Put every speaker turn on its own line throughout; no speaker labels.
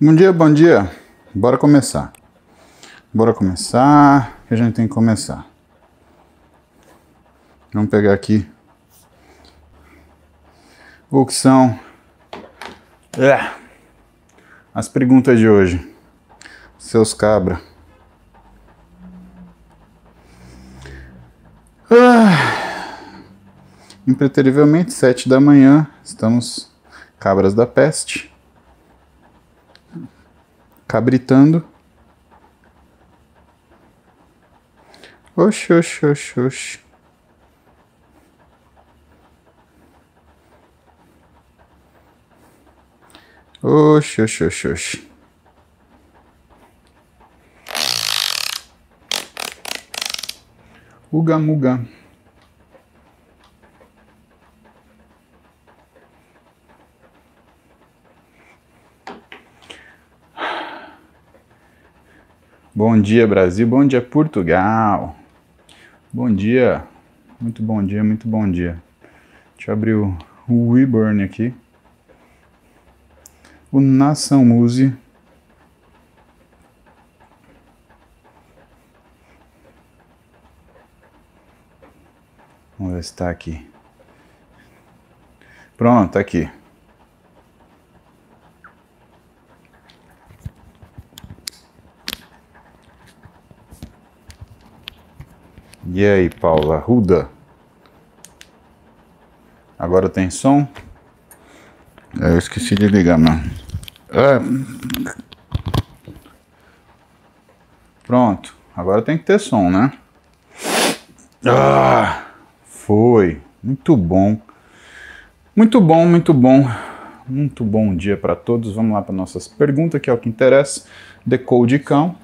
Bom dia, bom dia. Bora começar. Bora começar, que a gente tem que começar. Vamos pegar aqui o que são é, as perguntas de hoje. Seus cabra. Ah, impreterivelmente, sete da manhã, estamos cabras da peste cabritando. Oxi, oxi, oxi, oxi. Oxi, oxi, oxi, oxi. Uga muga. Bom dia, Brasil. Bom dia, Portugal. Bom dia. Muito bom dia, muito bom dia. Deixa eu abrir o, WeBurn aqui. O Nação Muse. Vamos ver se está aqui. Pronto, tá aqui. E aí, Paula Ruda? Agora tem som? Eu esqueci de ligar, mano. É. Pronto. Agora tem que ter som, né? Ah, foi. Muito bom. Muito bom, muito bom. Muito bom dia para todos. Vamos lá para nossas perguntas, que é o que interessa. Decode cão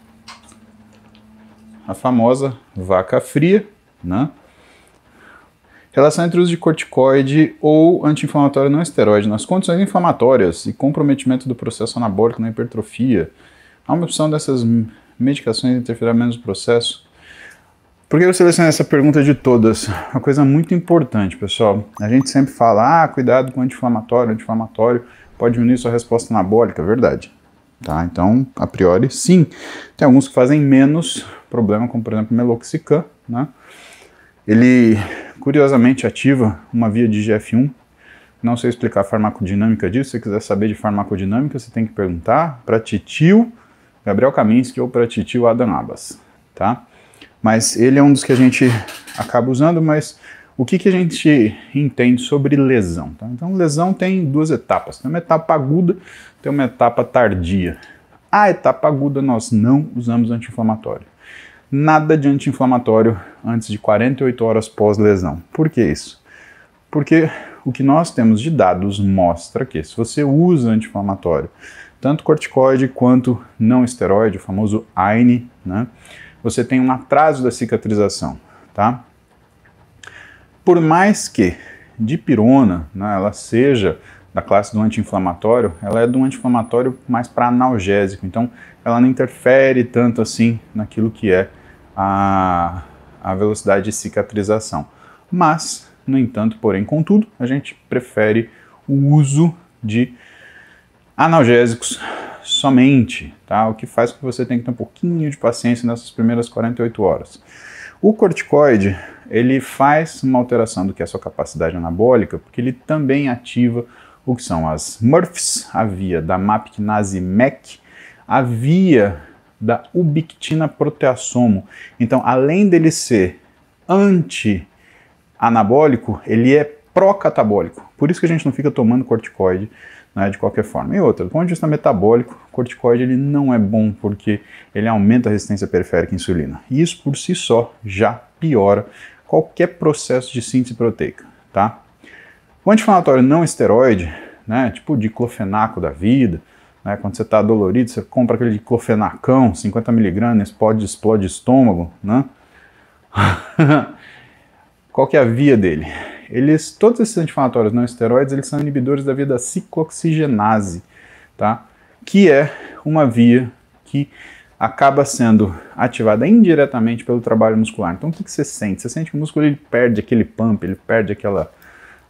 a famosa vaca fria, né? Relação entre uso de corticoide ou anti-inflamatório não esteroide nas condições inflamatórias e comprometimento do processo anabólico na hipertrofia. Há uma opção dessas medicações interferir menos no processo? Por que eu selecionei essa pergunta de todas? Uma coisa muito importante, pessoal. A gente sempre fala, ah, cuidado com anti-inflamatório, anti-inflamatório pode diminuir sua resposta anabólica, verdade. Tá? Então, a priori, sim. Tem alguns que fazem menos problema, como por exemplo meloxicam, né? Ele curiosamente ativa uma via de GF1. Não sei explicar a farmacodinâmica disso. Se você quiser saber de farmacodinâmica, você tem que perguntar para Titio Gabriel Kaminski ou para Titio Adam Abbas, tá? Mas ele é um dos que a gente acaba usando, mas o que, que a gente entende sobre lesão? Tá? Então, lesão tem duas etapas. Tem uma etapa aguda, tem uma etapa tardia. A etapa aguda nós não usamos anti-inflamatório. Nada de anti-inflamatório antes de 48 horas pós-lesão. Por que isso? Porque o que nós temos de dados mostra que se você usa anti-inflamatório, tanto corticoide quanto não esteroide, o famoso AINE, né, você tem um atraso da cicatrização, tá? Por mais que dipirona, né, ela seja da classe do anti-inflamatório, ela é do anti-inflamatório mais para analgésico, então ela não interfere tanto assim naquilo que é a, a velocidade de cicatrização. Mas, no entanto, porém, contudo, a gente prefere o uso de analgésicos somente, tá? O que faz com que você tenha que ter um pouquinho de paciência nessas primeiras 48 horas. O corticoide, ele faz uma alteração do que é a sua capacidade anabólica, porque ele também ativa o que são as MRFs, a via da MAPKinase MEC, a via da ubictina proteassomo. Então, além dele ser anti-anabólico, ele é pró-catabólico. Por isso que a gente não fica tomando corticoide né, de qualquer forma. E outra, do ponto de vista metabólico, corticoide ele não é bom porque ele aumenta a resistência periférica à insulina. E isso por si só já piora qualquer processo de síntese proteica, tá? O anti-inflamatório não esteroide, né, tipo diclofenaco da vida, né, quando você está dolorido, você compra aquele diclofenacão, 50mg, pode explode estômago, né? Qual que é a via dele? Eles, todos esses anti-inflamatórios não esteroides, eles são inibidores da via da ciclooxigenase, tá? Que é uma via que acaba sendo ativada indiretamente pelo trabalho muscular. Então o que, que você sente? Você sente que o músculo ele perde aquele pump, ele perde aquela,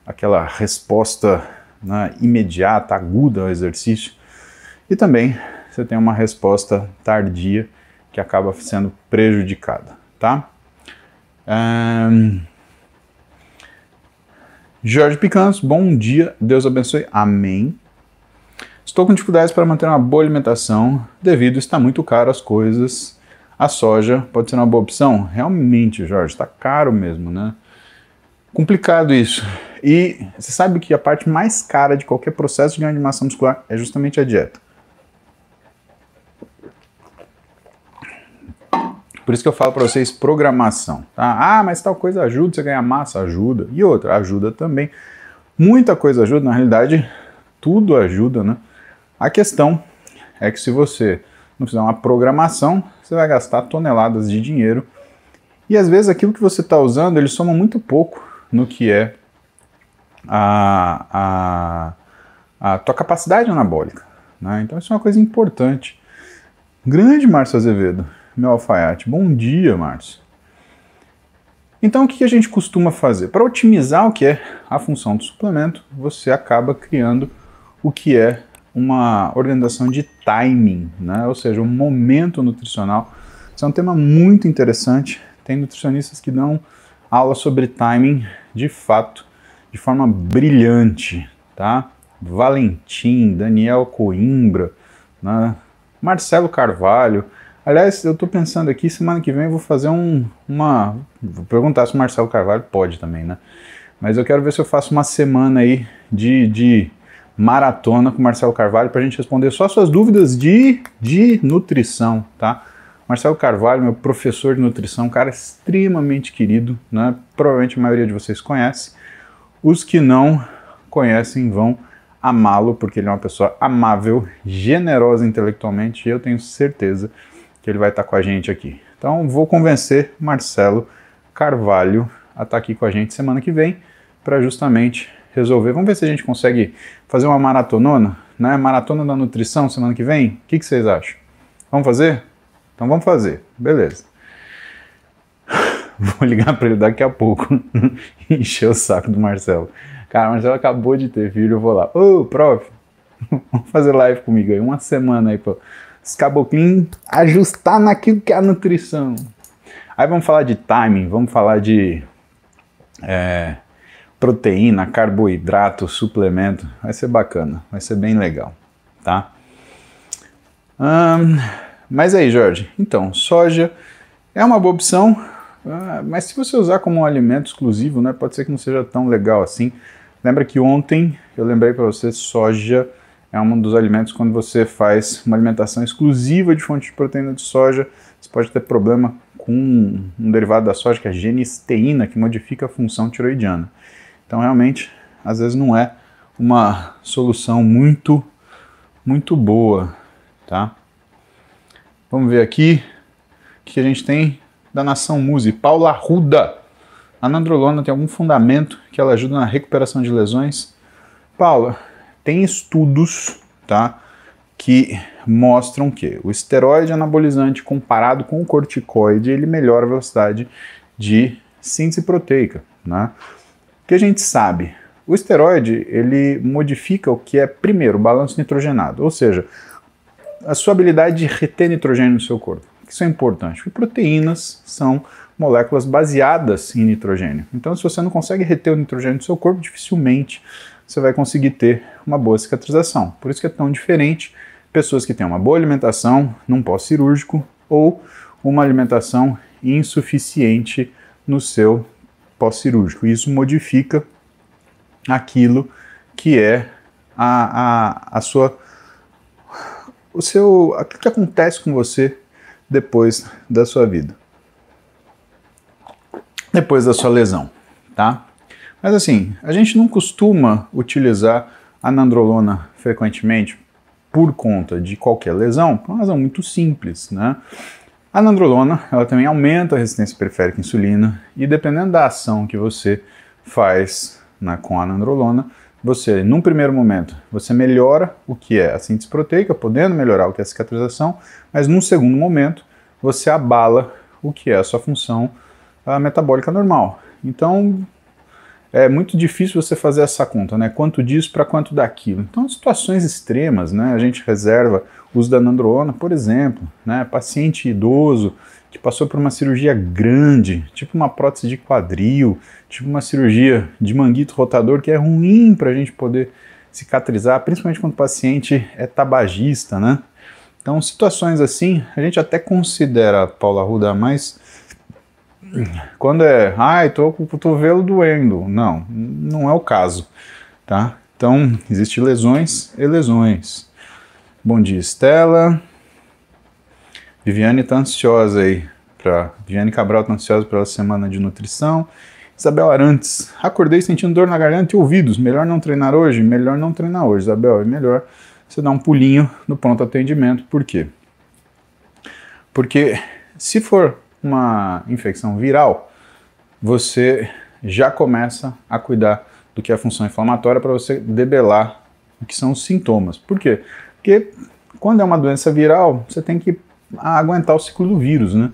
aquela resposta né, imediata, aguda ao exercício. E também você tem uma resposta tardia que acaba sendo prejudicada, tá? Um... Jorge Picanso, bom dia, Deus abençoe, amém. Estou com dificuldades para manter uma boa alimentação devido a estar muito caro as coisas. A soja pode ser uma boa opção? Realmente, Jorge, está caro mesmo, né? Complicado isso. E você sabe que a parte mais cara de qualquer processo de ganho de massa muscular é justamente a dieta. Por isso que eu falo para vocês programação. Tá? Ah, mas tal coisa ajuda você a ganhar massa? Ajuda. E outra, ajuda também. Muita coisa ajuda, na realidade, tudo ajuda, né? A questão é que se você não fizer uma programação, você vai gastar toneladas de dinheiro. E às vezes aquilo que você está usando, ele soma muito pouco no que é a, a, a tua capacidade anabólica. Né? Então isso é uma coisa importante. Grande Márcio Azevedo meu alfaiate. Bom dia, Márcio. Então, o que a gente costuma fazer? Para otimizar o que é a função do suplemento, você acaba criando o que é uma organização de timing, né? ou seja, um momento nutricional. Isso é um tema muito interessante. Tem nutricionistas que dão aula sobre timing de fato, de forma brilhante, tá? Valentim, Daniel Coimbra, né? Marcelo Carvalho, Aliás, eu estou pensando aqui, semana que vem eu vou fazer um, uma. Vou perguntar se o Marcelo Carvalho pode também, né? Mas eu quero ver se eu faço uma semana aí de, de maratona com o Marcelo Carvalho para a gente responder só suas dúvidas de, de nutrição, tá? Marcelo Carvalho, meu professor de nutrição, um cara extremamente querido, né? Provavelmente a maioria de vocês conhece. Os que não conhecem vão amá-lo, porque ele é uma pessoa amável, generosa intelectualmente, e eu tenho certeza que ele vai estar com a gente aqui. Então vou convencer Marcelo Carvalho a estar aqui com a gente semana que vem para justamente resolver. Vamos ver se a gente consegue fazer uma maratonona, né? Maratona da nutrição semana que vem. O que, que vocês acham? Vamos fazer? Então vamos fazer. Beleza. Vou ligar para ele daqui a pouco. Encher o saco do Marcelo. Cara, o Marcelo acabou de ter filho, eu vou lá. Ô, oh, prof, vamos fazer live comigo aí, uma semana aí, pô os caboclinhos ajustar naquilo que é a nutrição. Aí vamos falar de timing, vamos falar de é, proteína, carboidrato, suplemento. Vai ser bacana, vai ser bem legal, tá? Hum, mas aí, Jorge, então, soja é uma boa opção, ah, mas se você usar como um alimento exclusivo, né, pode ser que não seja tão legal assim. Lembra que ontem eu lembrei para você soja é um dos alimentos quando você faz uma alimentação exclusiva de fonte de proteína de soja, você pode ter problema com um derivado da soja que é a genisteína, que modifica a função tiroidiana. Então, realmente, às vezes não é uma solução muito, muito boa, tá? Vamos ver aqui o que a gente tem da Nação Muse. Paula Ruda. A nandrolona tem algum fundamento que ela ajuda na recuperação de lesões? Paula, tem estudos, tá, que mostram que o esteroide anabolizante comparado com o corticoide, ele melhora a velocidade de síntese proteica, né? O que a gente sabe? O esteroide, ele modifica o que é, primeiro, o balanço nitrogenado, ou seja, a sua habilidade de reter nitrogênio no seu corpo. Isso é importante, porque proteínas são moléculas baseadas em nitrogênio. Então, se você não consegue reter o nitrogênio no seu corpo, dificilmente você vai conseguir ter uma boa cicatrização. Por isso que é tão diferente pessoas que têm uma boa alimentação num pós-cirúrgico ou uma alimentação insuficiente no seu pós-cirúrgico. Isso modifica aquilo que é a, a, a sua o seu aquilo que acontece com você depois da sua vida. Depois da sua lesão, tá? Mas assim, a gente não costuma utilizar a nandrolona frequentemente por conta de qualquer lesão, por uma razão muito simples, né? A nandrolona, ela também aumenta a resistência periférica à insulina e dependendo da ação que você faz né, com a nandrolona, você, num primeiro momento, você melhora o que é a síntese proteica, podendo melhorar o que é a cicatrização, mas num segundo momento, você abala o que é a sua função a metabólica normal. Então, é muito difícil você fazer essa conta, né? Quanto disso para quanto daquilo. Então, situações extremas, né? A gente reserva o uso da nandrolona, por exemplo, né? Paciente idoso que passou por uma cirurgia grande, tipo uma prótese de quadril, tipo uma cirurgia de manguito rotador, que é ruim para a gente poder cicatrizar, principalmente quando o paciente é tabagista, né? Então, situações assim, a gente até considera, Paula Ruda, mas quando é, ai, tô com o cotovelo doendo, não, não é o caso, tá? Então, existem lesões e lesões. Bom dia, Estela. Viviane está ansiosa aí. Pra, Viviane Cabral está ansiosa pela semana de nutrição. Isabel Arantes, acordei sentindo dor na garganta e ouvidos. Melhor não treinar hoje? Melhor não treinar hoje, Isabel. É melhor você dar um pulinho no pronto atendimento. Por quê? Porque se for uma infecção viral, você já começa a cuidar do que é a função inflamatória para você debelar o que são os sintomas. Por quê? Porque quando é uma doença viral, você tem que aguentar o ciclo do vírus, né?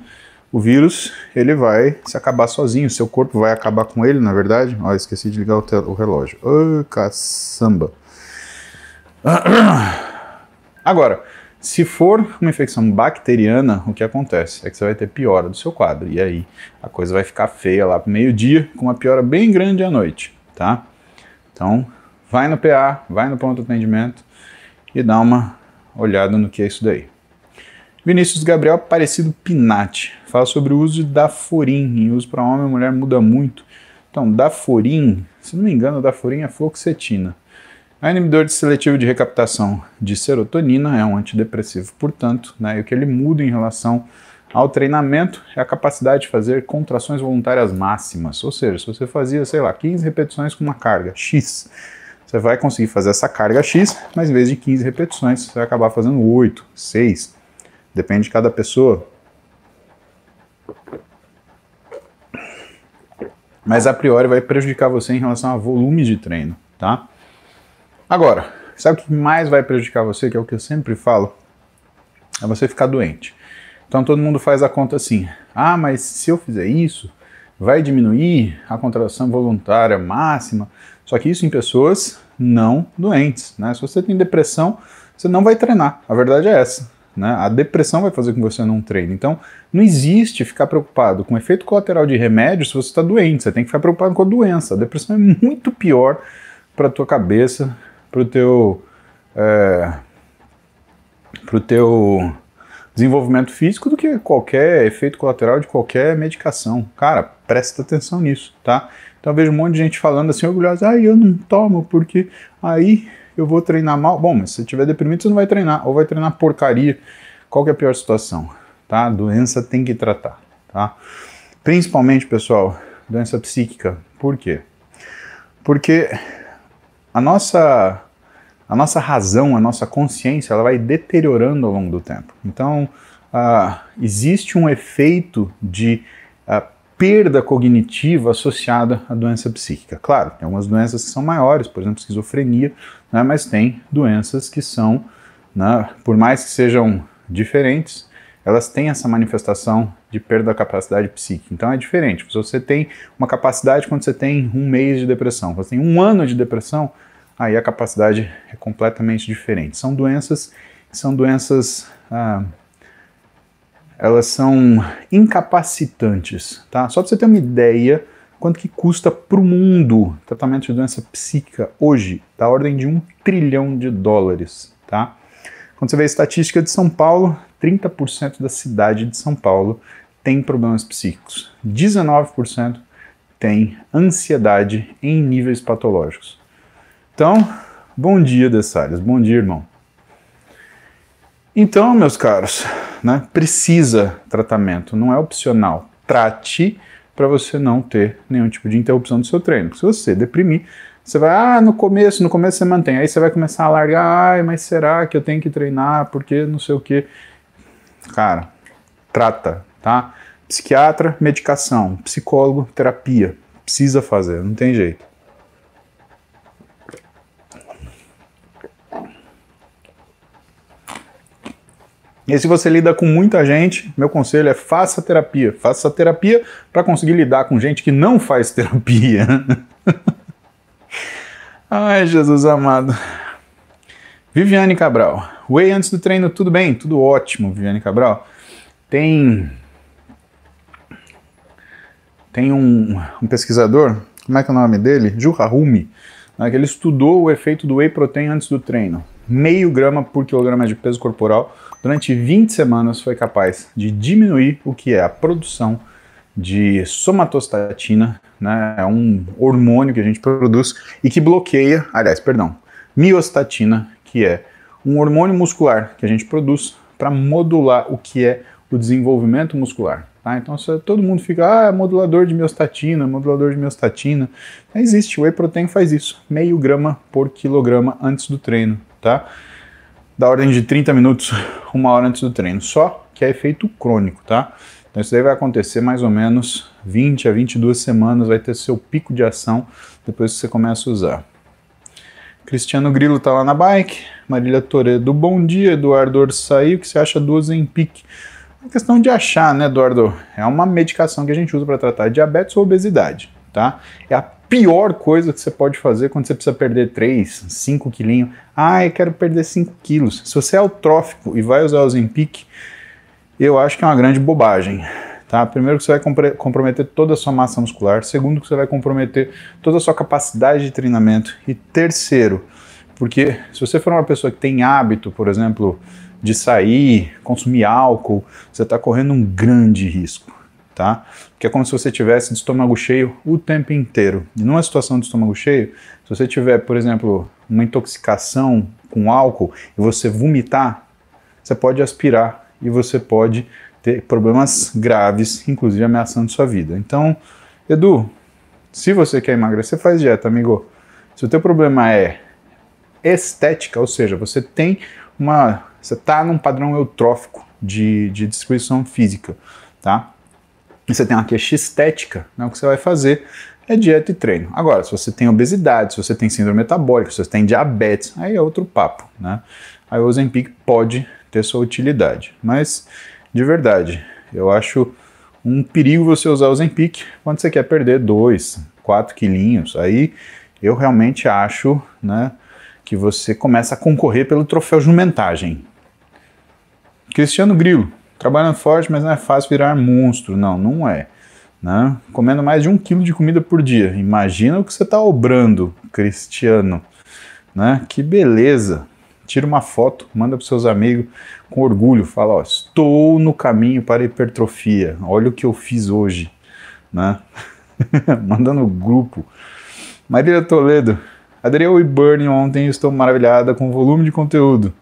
O vírus, ele vai se acabar sozinho, seu corpo vai acabar com ele, na verdade. Ó, esqueci de ligar o, o relógio. Ô, caçamba. Agora, se for uma infecção bacteriana, o que acontece é que você vai ter piora do seu quadro. E aí a coisa vai ficar feia lá pro meio-dia, com uma piora bem grande à noite, tá? Então, vai no PA, vai no ponto de atendimento e dá uma olhada no que é isso daí. Vinícius Gabriel Aparecido Pinati fala sobre o uso de Daforin. Em uso para homem e mulher muda muito. Então, Daforin, se não me engano, Daforin é fluoxetina. É inibidor seletivo de recaptação de serotonina, é um antidepressivo, portanto, né, e o que ele muda em relação ao treinamento é a capacidade de fazer contrações voluntárias máximas. Ou seja, se você fazia, sei lá, 15 repetições com uma carga X, você vai conseguir fazer essa carga X, mas em vez de 15 repetições, você vai acabar fazendo 8, 6, Depende de cada pessoa. Mas a priori vai prejudicar você em relação a volume de treino, tá? Agora, sabe o que mais vai prejudicar você, que é o que eu sempre falo? É você ficar doente. Então todo mundo faz a conta assim: ah, mas se eu fizer isso, vai diminuir a contração voluntária máxima. Só que isso em pessoas não doentes, né? Se você tem depressão, você não vai treinar. A verdade é essa. Né? A depressão vai fazer com que você não treine. Então, não existe ficar preocupado com efeito colateral de remédio se você está doente. Você tem que ficar preocupado com a doença. A depressão é muito pior para a tua cabeça, para o teu, é, pro teu desenvolvimento físico do que qualquer efeito colateral de qualquer medicação. Cara, presta atenção nisso, tá? Então eu vejo um monte de gente falando assim, orgulhosa, ah, eu não tomo porque aí eu vou treinar mal. Bom, mas se tiver deprimido, você não vai treinar, ou vai treinar porcaria. Qual que é a pior situação? Tá? Doença tem que tratar, tá? Principalmente, pessoal, doença psíquica. Por quê? Porque a nossa a nossa razão, a nossa consciência, ela vai deteriorando ao longo do tempo. Então, uh, existe um efeito de uh, perda cognitiva associada à doença psíquica. Claro, tem algumas doenças que são maiores, por exemplo, esquizofrenia, né, mas tem doenças que são, né, por mais que sejam diferentes, elas têm essa manifestação de perda da capacidade psíquica. Então é diferente. Se você tem uma capacidade quando você tem um mês de depressão, você tem um ano de depressão, aí a capacidade é completamente diferente. São doenças são doenças ah, elas são incapacitantes, tá? Só para você ter uma ideia quanto que custa para o mundo tratamento de doença psíquica hoje, da ordem de um trilhão de dólares, tá? Quando você vê a estatística de São Paulo, 30% da cidade de São Paulo tem problemas psíquicos, 19% tem ansiedade em níveis patológicos. Então, bom dia, Dessalles, bom dia, irmão. Então, meus caros, né, precisa tratamento, não é opcional. Trate para você não ter nenhum tipo de interrupção do seu treino. Se você deprimir, você vai, ah, no começo, no começo você mantém, aí você vai começar a largar, ai, mas será que eu tenho que treinar, porque não sei o que. Cara, trata, tá? Psiquiatra, medicação, psicólogo, terapia. Precisa fazer, não tem jeito. E se você lida com muita gente, meu conselho é faça terapia. Faça terapia para conseguir lidar com gente que não faz terapia. Ai, Jesus amado. Viviane Cabral. Whey antes do treino, tudo bem? Tudo ótimo, Viviane Cabral. Tem. Tem um, um pesquisador, como é que é o nome dele? Juhahumi, né, que ele estudou o efeito do whey protein antes do treino. Meio grama por quilograma de peso corporal durante 20 semanas foi capaz de diminuir o que é a produção de somatostatina, né, é um hormônio que a gente produz e que bloqueia, aliás, perdão, miostatina, que é um hormônio muscular que a gente produz para modular o que é o desenvolvimento muscular. Tá? Então todo mundo fica, ah, é modulador de miostatina, modulador de miostatina. Não existe, o whey protein faz isso, meio grama por quilograma antes do treino, tá? Da ordem de 30 minutos, uma hora antes do treino. Só que é efeito crônico, tá? Então isso daí vai acontecer mais ou menos 20 a 22 semanas, vai ter seu pico de ação depois que você começa a usar. Cristiano Grilo tá lá na bike, Marília Toredo, bom dia, Eduardo Orsaí, o que você acha do Ozempic? É questão de achar, né, Eduardo? É uma medicação que a gente usa para tratar diabetes ou obesidade, tá? É a pior coisa que você pode fazer quando você precisa perder 3, 5 quilinhos. Ah, eu quero perder 5 quilos. Se você é eutrófico e vai usar o Zempic, eu acho que é uma grande bobagem. Tá? Primeiro que você vai comprometer toda a sua massa muscular, segundo que você vai comprometer toda a sua capacidade de treinamento e terceiro, porque se você for uma pessoa que tem hábito, por exemplo, de sair, consumir álcool, você está correndo um grande risco, tá? Que é como se você tivesse de estômago cheio o tempo inteiro. E numa situação de estômago cheio, se você tiver, por exemplo, uma intoxicação com álcool e você vomitar, você pode aspirar e você pode ter problemas graves, inclusive ameaçando sua vida. Então, Edu, se você quer emagrecer, faz dieta, amigo. Se o teu problema é estética, ou seja, você tem uma você está num padrão eutrófico de, de distribuição física, tá? E você tem uma queixa estética, né? o que você vai fazer é dieta e treino. Agora, se você tem obesidade, se você tem síndrome metabólica, se você tem diabetes, aí é outro papo, né? Aí o Ozempic pode ter sua utilidade. Mas, de verdade, eu acho um perigo você usar o Ozempic quando você quer perder 2, 4 quilinhos. Aí eu realmente acho, né, que você começa a concorrer pelo troféu jumentagem. Cristiano Grilo, trabalhando forte, mas não é fácil virar monstro. Não, não é. Né? Comendo mais de um quilo de comida por dia. Imagina o que você está obrando, Cristiano. Né? Que beleza. Tira uma foto, manda para seus amigos com orgulho. Fala, ó, estou no caminho para a hipertrofia. Olha o que eu fiz hoje. Né? manda no grupo. Maria Toledo, Adriel e Burning ontem estou maravilhada com o volume de conteúdo.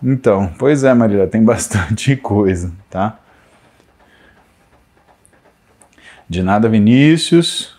Então, pois é, Maria, tem bastante coisa, tá? De nada, Vinícius.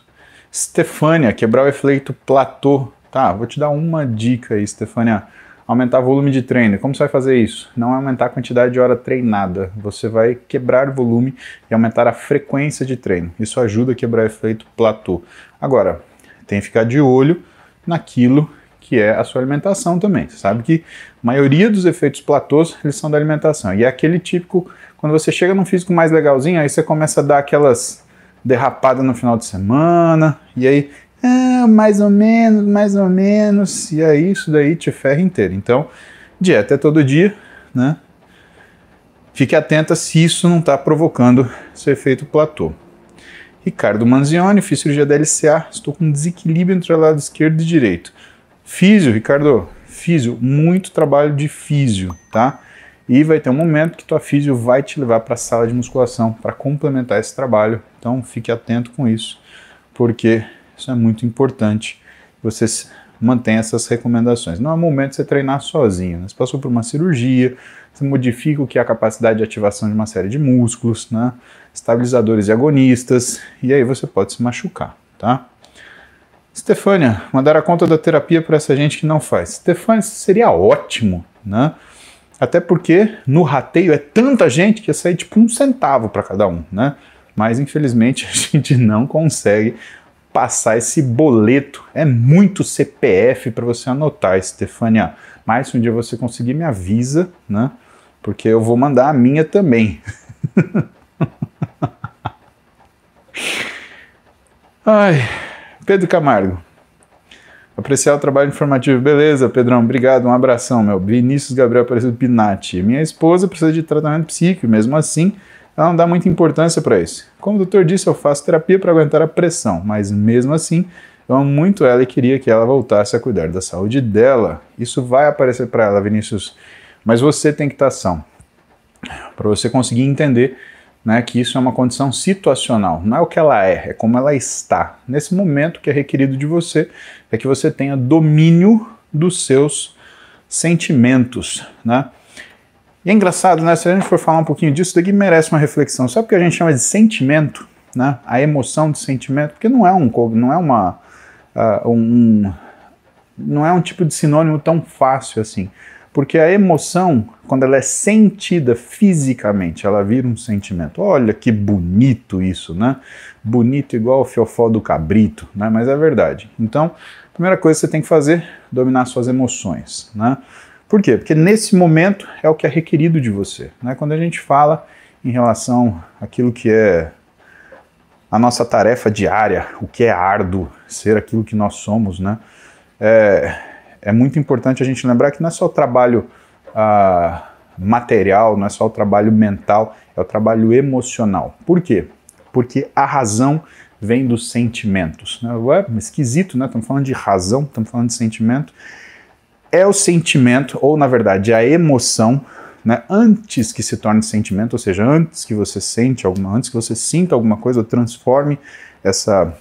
Stefânia, quebrar o efeito platô. Tá, vou te dar uma dica aí, Stefânia. Aumentar volume de treino. Como você vai fazer isso? Não é aumentar a quantidade de hora treinada. Você vai quebrar volume e aumentar a frequência de treino. Isso ajuda a quebrar efeito platô. Agora, tem que ficar de olho naquilo que é a sua alimentação também. Você sabe que a maioria dos efeitos platôs eles são da alimentação. E é aquele típico, quando você chega num físico mais legalzinho, aí você começa a dar aquelas derrapadas no final de semana, e aí, ah, mais ou menos, mais ou menos, e aí isso daí te ferra inteiro. Então, dieta é todo dia, né? Fique atenta se isso não está provocando seu efeito platô. Ricardo Manzioni, fiz cirurgia da LCA, estou com desequilíbrio entre o lado esquerdo e direito. Físio, Ricardo, físio, muito trabalho de físio, tá? E vai ter um momento que tua físio vai te levar para a sala de musculação para complementar esse trabalho. Então fique atento com isso, porque isso é muito importante. Você mantém essas recomendações. Não é momento de você treinar sozinho. Né? Você passou por uma cirurgia, você modifica o que é a capacidade de ativação de uma série de músculos, né? estabilizadores e agonistas, e aí você pode se machucar, tá? Stefânia, mandar a conta da terapia para essa gente que não faz. Stefânia, seria ótimo, né? Até porque no rateio é tanta gente que ia sair tipo um centavo para cada um, né? Mas infelizmente a gente não consegue passar esse boleto. É muito CPF para você anotar, Stefânia. Mas se um dia você conseguir, me avisa, né? Porque eu vou mandar a minha também. Ai. Pedro Camargo. Apreciar o trabalho informativo. Beleza, Pedrão, obrigado, um abração, meu. Vinícius Gabriel Aparecido Pinati. Minha esposa precisa de tratamento psíquico, mesmo assim, ela não dá muita importância para isso. Como o doutor disse, eu faço terapia para aguentar a pressão, mas mesmo assim, eu amo muito ela e queria que ela voltasse a cuidar da saúde dela. Isso vai aparecer para ela, Vinícius, mas você tem que estar são. Para você conseguir entender né, que isso é uma condição situacional, não é o que ela é, é como ela está. Nesse momento, que é requerido de você é que você tenha domínio dos seus sentimentos, né? E é engraçado, né? Se a gente for falar um pouquinho disso, isso daqui merece uma reflexão. Sabe o que a gente chama de sentimento, né? A emoção de sentimento, porque não é um, não é uma, uh, um, não é um tipo de sinônimo tão fácil assim. Porque a emoção, quando ela é sentida fisicamente, ela vira um sentimento. Olha que bonito isso, né? Bonito igual o fiofó do cabrito, né? Mas é verdade. Então, a primeira coisa que você tem que fazer, dominar suas emoções, né? Por quê? Porque nesse momento é o que é requerido de você. Né? Quando a gente fala em relação àquilo que é a nossa tarefa diária, o que é árduo, ser aquilo que nós somos, né? É, é muito importante a gente lembrar que não é só o trabalho ah, material, não é só o trabalho mental, é o trabalho emocional. Por quê? Porque a razão vem dos sentimentos. Né? Ué, esquisito, né? Estamos falando de razão, estamos falando de sentimento. É o sentimento, ou na verdade a emoção, né, antes que se torne sentimento, ou seja, antes que você sente alguma, antes que você sinta alguma coisa, transforme essa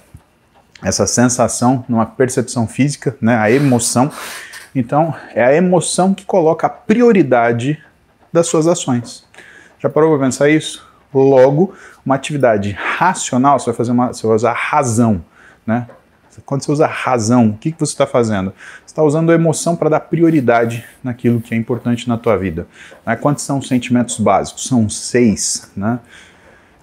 essa sensação numa percepção física, né, a emoção. Então, é a emoção que coloca a prioridade das suas ações. Já parou para pensar isso? Logo, uma atividade racional, você vai fazer uma, você vai usar razão, né? Quando você usa razão, o que, que você está fazendo? Você está usando a emoção para dar prioridade naquilo que é importante na tua vida. Né? Quantos são os sentimentos básicos? São seis, né?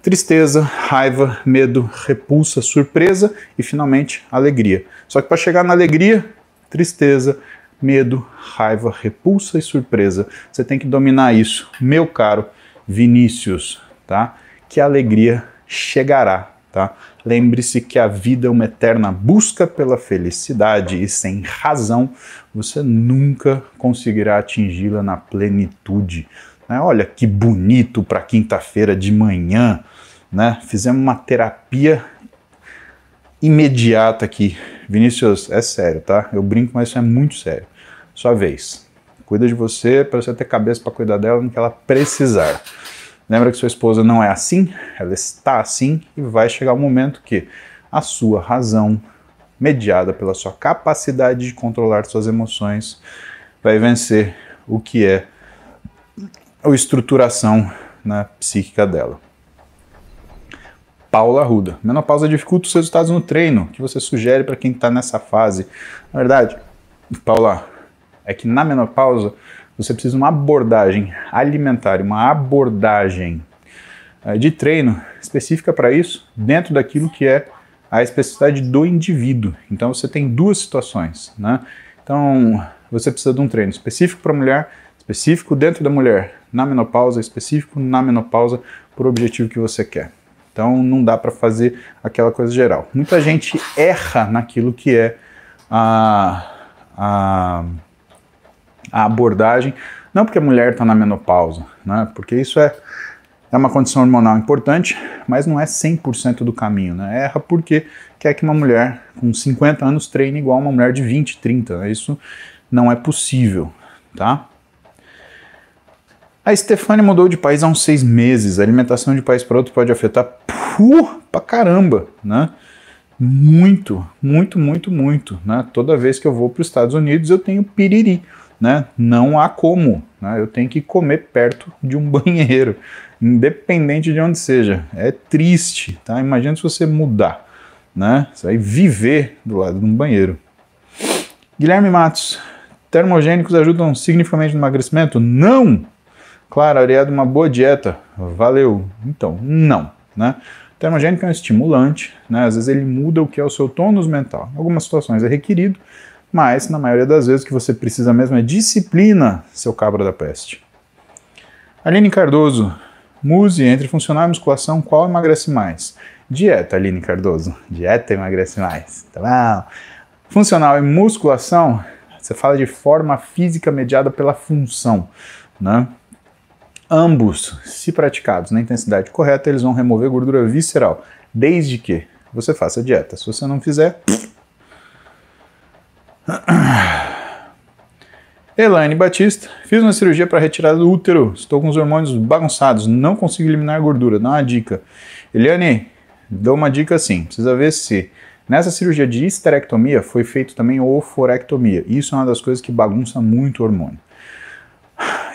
tristeza, raiva, medo, repulsa, surpresa e finalmente alegria. Só que para chegar na alegria, tristeza, medo, raiva, repulsa e surpresa, você tem que dominar isso. Meu caro Vinícius, tá? Que a alegria chegará, tá? Lembre-se que a vida é uma eterna busca pela felicidade e sem razão você nunca conseguirá atingi-la na plenitude. Né? Olha que bonito para quinta-feira de manhã né? Fizemos uma terapia imediata aqui. Vinícius, é sério, tá? Eu brinco, mas isso é muito sério. Sua vez. Cuida de você para você ter cabeça para cuidar dela no que ela precisar. Lembra que sua esposa não é assim, ela está assim e vai chegar um momento que a sua razão, mediada pela sua capacidade de controlar suas emoções, vai vencer o que é a estruturação né, psíquica dela. Paula Arruda. Menopausa dificulta os resultados no treino. O que você sugere para quem está nessa fase? Na verdade, Paula, é que na menopausa você precisa de uma abordagem alimentar, uma abordagem eh, de treino específica para isso, dentro daquilo que é a especificidade do indivíduo. Então você tem duas situações, né? Então você precisa de um treino específico para mulher, específico dentro da mulher na menopausa, específico na menopausa o objetivo que você quer. Então não dá para fazer aquela coisa geral. Muita gente erra naquilo que é a, a, a abordagem, não porque a mulher está na menopausa, né? porque isso é, é uma condição hormonal importante, mas não é 100% do caminho. Né? Erra porque quer que uma mulher com 50 anos treine igual uma mulher de 20, 30. Isso não é possível. Tá? A Stefania mudou de país há uns seis meses. A alimentação de país para outro pode afetar puh, pra caramba, né? Muito, muito, muito, muito. Né? Toda vez que eu vou para os Estados Unidos eu tenho piriri. Né? Não há como. Né? Eu tenho que comer perto de um banheiro, independente de onde seja. É triste. Tá? Imagina se você mudar. Né? Você vai viver do lado de um banheiro. Guilherme Matos, termogênicos ajudam significativamente no emagrecimento? Não! Claro, aliado uma boa dieta. Valeu. Então, não. Né? Termogênico é um estimulante, né? às vezes ele muda o que é o seu tônus mental. Em algumas situações é requerido, mas na maioria das vezes o que você precisa mesmo é disciplina, seu cabra da peste. Aline Cardoso, Muse, entre funcionar e musculação, qual emagrece mais? Dieta, Aline Cardoso. Dieta emagrece mais. Tá bom? Funcional e musculação, você fala de forma física mediada pela função, né? Ambos, se praticados na intensidade correta, eles vão remover gordura visceral, desde que você faça dieta. Se você não fizer. Elaine Batista, fiz uma cirurgia para retirada do útero. Estou com os hormônios bagunçados, não consigo eliminar gordura. Dá uma dica. Eliane, dou uma dica assim: precisa ver se nessa cirurgia de histerectomia foi feito também oforectomia. Isso é uma das coisas que bagunça muito o hormônio.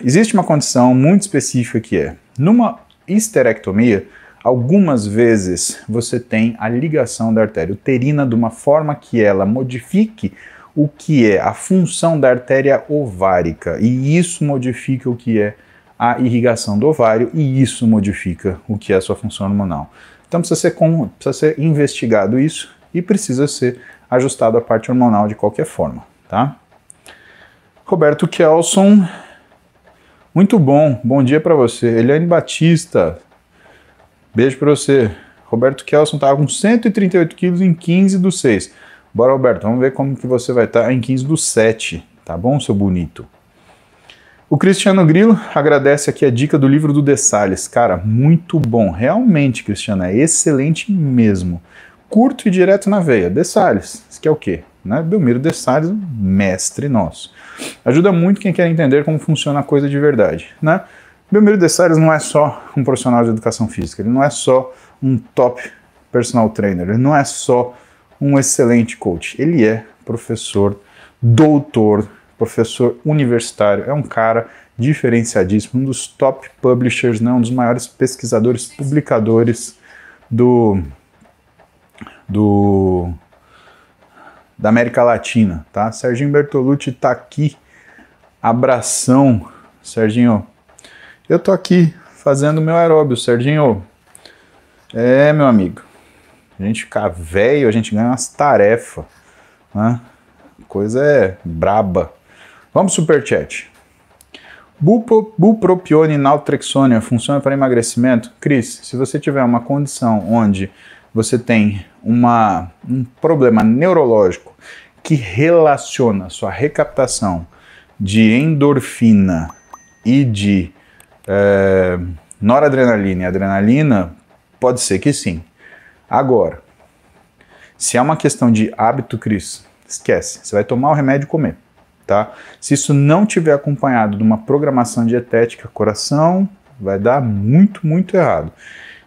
Existe uma condição muito específica que é: numa histerectomia, algumas vezes você tem a ligação da artéria uterina de uma forma que ela modifique o que é a função da artéria ovárica e isso modifica o que é a irrigação do ovário e isso modifica o que é a sua função hormonal. Então precisa ser, com, precisa ser investigado isso e precisa ser ajustado a parte hormonal de qualquer forma, tá? Roberto Kelson, muito bom, bom dia para você. Eliane Batista, beijo para você. Roberto Kelson estava com 138 quilos em 15 do 6. Bora, Roberto, vamos ver como que você vai estar tá em 15 do 7, tá bom, seu bonito? O Cristiano Grilo agradece aqui a dica do livro do De Salles. Cara, muito bom. Realmente, Cristiano, é excelente mesmo. Curto e direto na veia. De Salles, isso que é o quê? Né? Belmiro De Salles, mestre nosso. Ajuda muito quem quer entender como funciona a coisa de verdade, né? Belmiro De Salles não é só um profissional de educação física, ele não é só um top personal trainer, ele não é só um excelente coach. Ele é professor, doutor, professor universitário, é um cara diferenciadíssimo, um dos top publishers, né, um dos maiores pesquisadores, publicadores do, do da América Latina, tá? Serginho Bertolucci tá aqui, abração, Serginho. Eu tô aqui fazendo meu aeróbio, Serginho. É, meu amigo, a gente ficar velho, a gente ganha umas tarefas. Né? Coisa é braba. Vamos superchat. Bupropione naltrexônia funciona para emagrecimento? Cris, se você tiver uma condição onde você tem uma, um problema neurológico que relaciona sua recaptação de endorfina e de é, noradrenalina e adrenalina, pode ser que sim. Agora, se é uma questão de hábito, Cris, esquece. Você vai tomar o remédio e comer, tá? Se isso não tiver acompanhado de uma programação dietética, coração, vai dar muito, muito errado.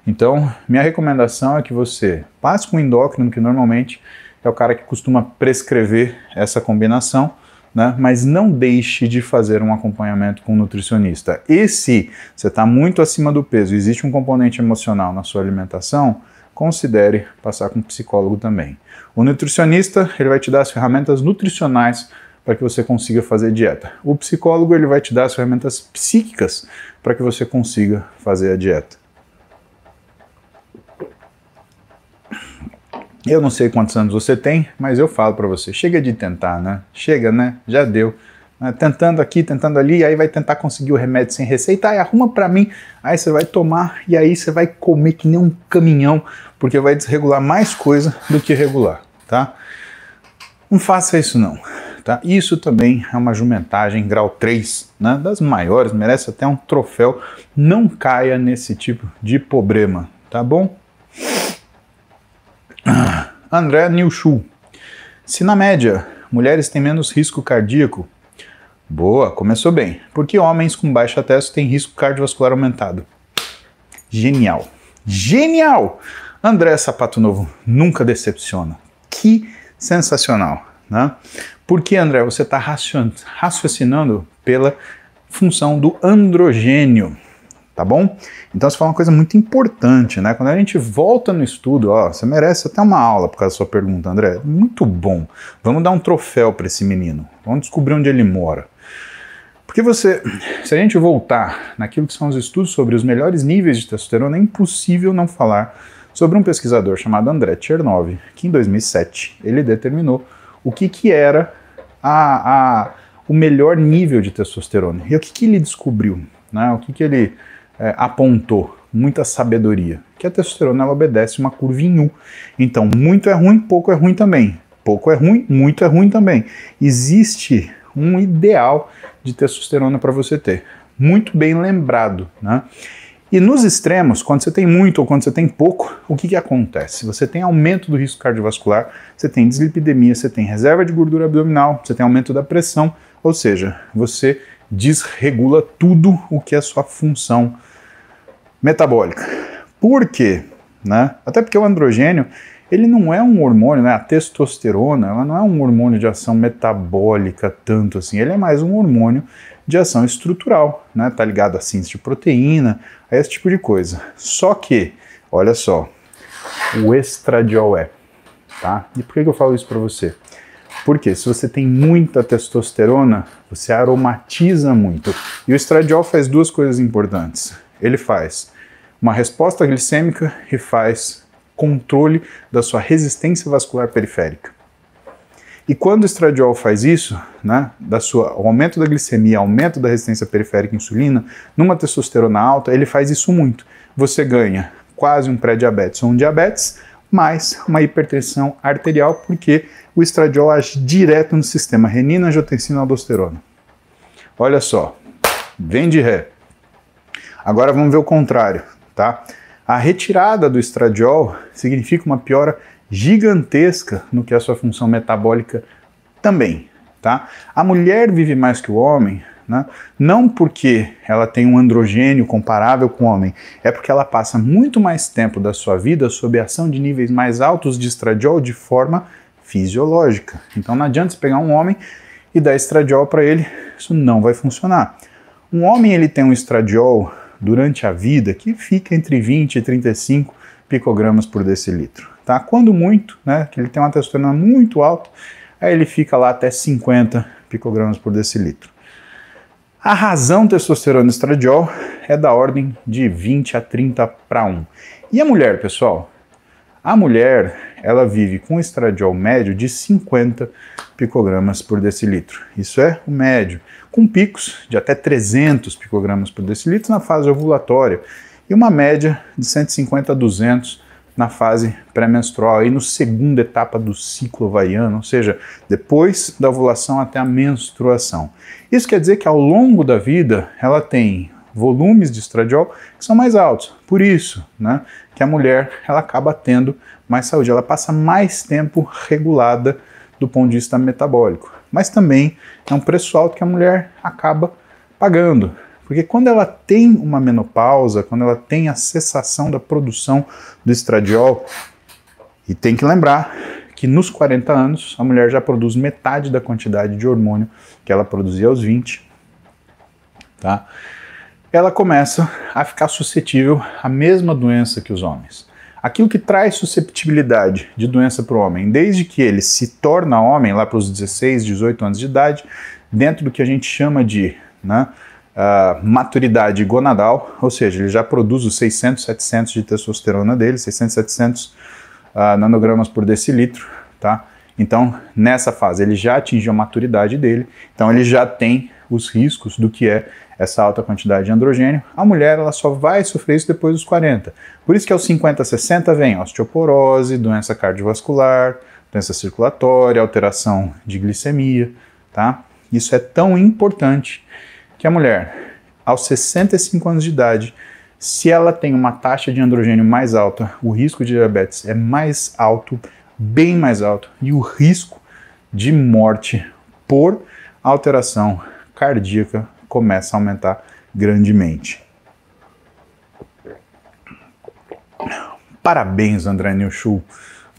Então, minha recomendação é que você passe com o endócrino, que normalmente é o cara que costuma prescrever essa combinação, né? mas não deixe de fazer um acompanhamento com um nutricionista. E se você está muito acima do peso, existe um componente emocional na sua alimentação, considere passar com um psicólogo também. O nutricionista, ele vai te dar as ferramentas nutricionais para que você consiga fazer dieta. O psicólogo, ele vai te dar as ferramentas psíquicas para que você consiga fazer a dieta. Eu não sei quantos anos você tem, mas eu falo para você, chega de tentar, né? Chega, né? Já deu. Né, tentando aqui, tentando ali, aí vai tentar conseguir o remédio sem receita, aí arruma para mim, aí você vai tomar e aí você vai comer que nem um caminhão, porque vai desregular mais coisa do que regular, tá? Não faça isso não, tá? Isso também é uma jumentagem grau 3, né? Das maiores, merece até um troféu. Não caia nesse tipo de problema, tá bom? André Nilchu. Se na média mulheres têm menos risco cardíaco, Boa, começou bem. Porque homens com baixa testo têm risco cardiovascular aumentado. Genial. Genial! André Sapato Novo nunca decepciona. Que sensacional, né? Porque, André, você está raciocinando pela função do androgênio, tá bom? Então, você fala uma coisa muito importante, né? Quando a gente volta no estudo, ó, você merece até uma aula por causa da sua pergunta, André. Muito bom. Vamos dar um troféu para esse menino. Vamos descobrir onde ele mora. Porque você, se a gente voltar naquilo que são os estudos sobre os melhores níveis de testosterona, é impossível não falar sobre um pesquisador chamado André Chernov, que em 2007 ele determinou o que, que era a, a, o melhor nível de testosterona. E o que, que ele descobriu? Né? O que, que ele é, apontou, muita sabedoria, que a testosterona ela obedece uma curva em U. Então, muito é ruim, pouco é ruim também. Pouco é ruim, muito é ruim também. Existe um ideal de testosterona para você ter. Muito bem lembrado, né? E nos extremos, quando você tem muito ou quando você tem pouco, o que, que acontece? Você tem aumento do risco cardiovascular, você tem dislipidemia, você tem reserva de gordura abdominal, você tem aumento da pressão, ou seja, você desregula tudo o que é sua função metabólica. Por quê? Né? Até porque o androgênio ele não é um hormônio, né? A testosterona, ela não é um hormônio de ação metabólica tanto assim, ele é mais um hormônio de ação estrutural, né? Tá ligado a síntese de proteína, a esse tipo de coisa. Só que, olha só, o estradiol é, tá? E por que, eu falo isso para você? Porque se você tem muita testosterona, você aromatiza muito. E o estradiol faz duas coisas importantes. Ele faz uma resposta glicêmica e faz controle da sua resistência vascular periférica. E quando o estradiol faz isso, né, da sua, aumento da glicemia, aumento da resistência periférica à insulina, numa testosterona alta, ele faz isso muito. Você ganha quase um pré-diabetes ou um diabetes, mais uma hipertensão arterial, porque o estradiol age direto no sistema renina, angiotensina, aldosterona. Olha só, vem de ré. Agora vamos ver o contrário, tá? A retirada do estradiol significa uma piora gigantesca no que é a sua função metabólica também. Tá? A mulher vive mais que o homem, né? não porque ela tem um androgênio comparável com o homem, é porque ela passa muito mais tempo da sua vida sob a ação de níveis mais altos de estradiol de forma fisiológica. Então não adianta você pegar um homem e dar estradiol para ele, isso não vai funcionar. Um homem ele tem um estradiol durante a vida que fica entre 20 e 35 picogramas por decilitro. Tá? Quando muito, né, que ele tem uma testosterona muito alta, aí ele fica lá até 50 picogramas por decilitro. A razão testosterona estradiol é da ordem de 20 a 30 para 1. E a mulher, pessoal? A mulher, ela vive com estradiol médio de 50 picogramas por decilitro. Isso é o médio com picos de até 300 picogramas por decilitro na fase ovulatória e uma média de 150 a 200 na fase pré-menstrual, aí no segunda etapa do ciclo ovariano, ou seja, depois da ovulação até a menstruação. Isso quer dizer que ao longo da vida ela tem volumes de estradiol que são mais altos. Por isso, né, que a mulher ela acaba tendo mais saúde, ela passa mais tempo regulada do ponto de vista metabólico mas também é um preço alto que a mulher acaba pagando. Porque quando ela tem uma menopausa, quando ela tem a cessação da produção do estradiol, e tem que lembrar que nos 40 anos a mulher já produz metade da quantidade de hormônio que ela produzia aos 20, tá? Ela começa a ficar suscetível à mesma doença que os homens. Aquilo que traz susceptibilidade de doença para o homem, desde que ele se torna homem, lá para os 16, 18 anos de idade, dentro do que a gente chama de né, uh, maturidade gonadal, ou seja, ele já produz os 600, 700 de testosterona dele, 600, 700 uh, nanogramas por decilitro, tá? Então, nessa fase, ele já atingiu a maturidade dele, então ele já tem os riscos do que é essa alta quantidade de androgênio. A mulher ela só vai sofrer isso depois dos 40. Por isso que aos 50, 60 vem osteoporose, doença cardiovascular, doença circulatória, alteração de glicemia, tá? Isso é tão importante que a mulher, aos 65 anos de idade, se ela tem uma taxa de androgênio mais alta, o risco de diabetes é mais alto, bem mais alto, e o risco de morte por alteração cardíaca começa a aumentar grandemente. Parabéns, André Nilschu.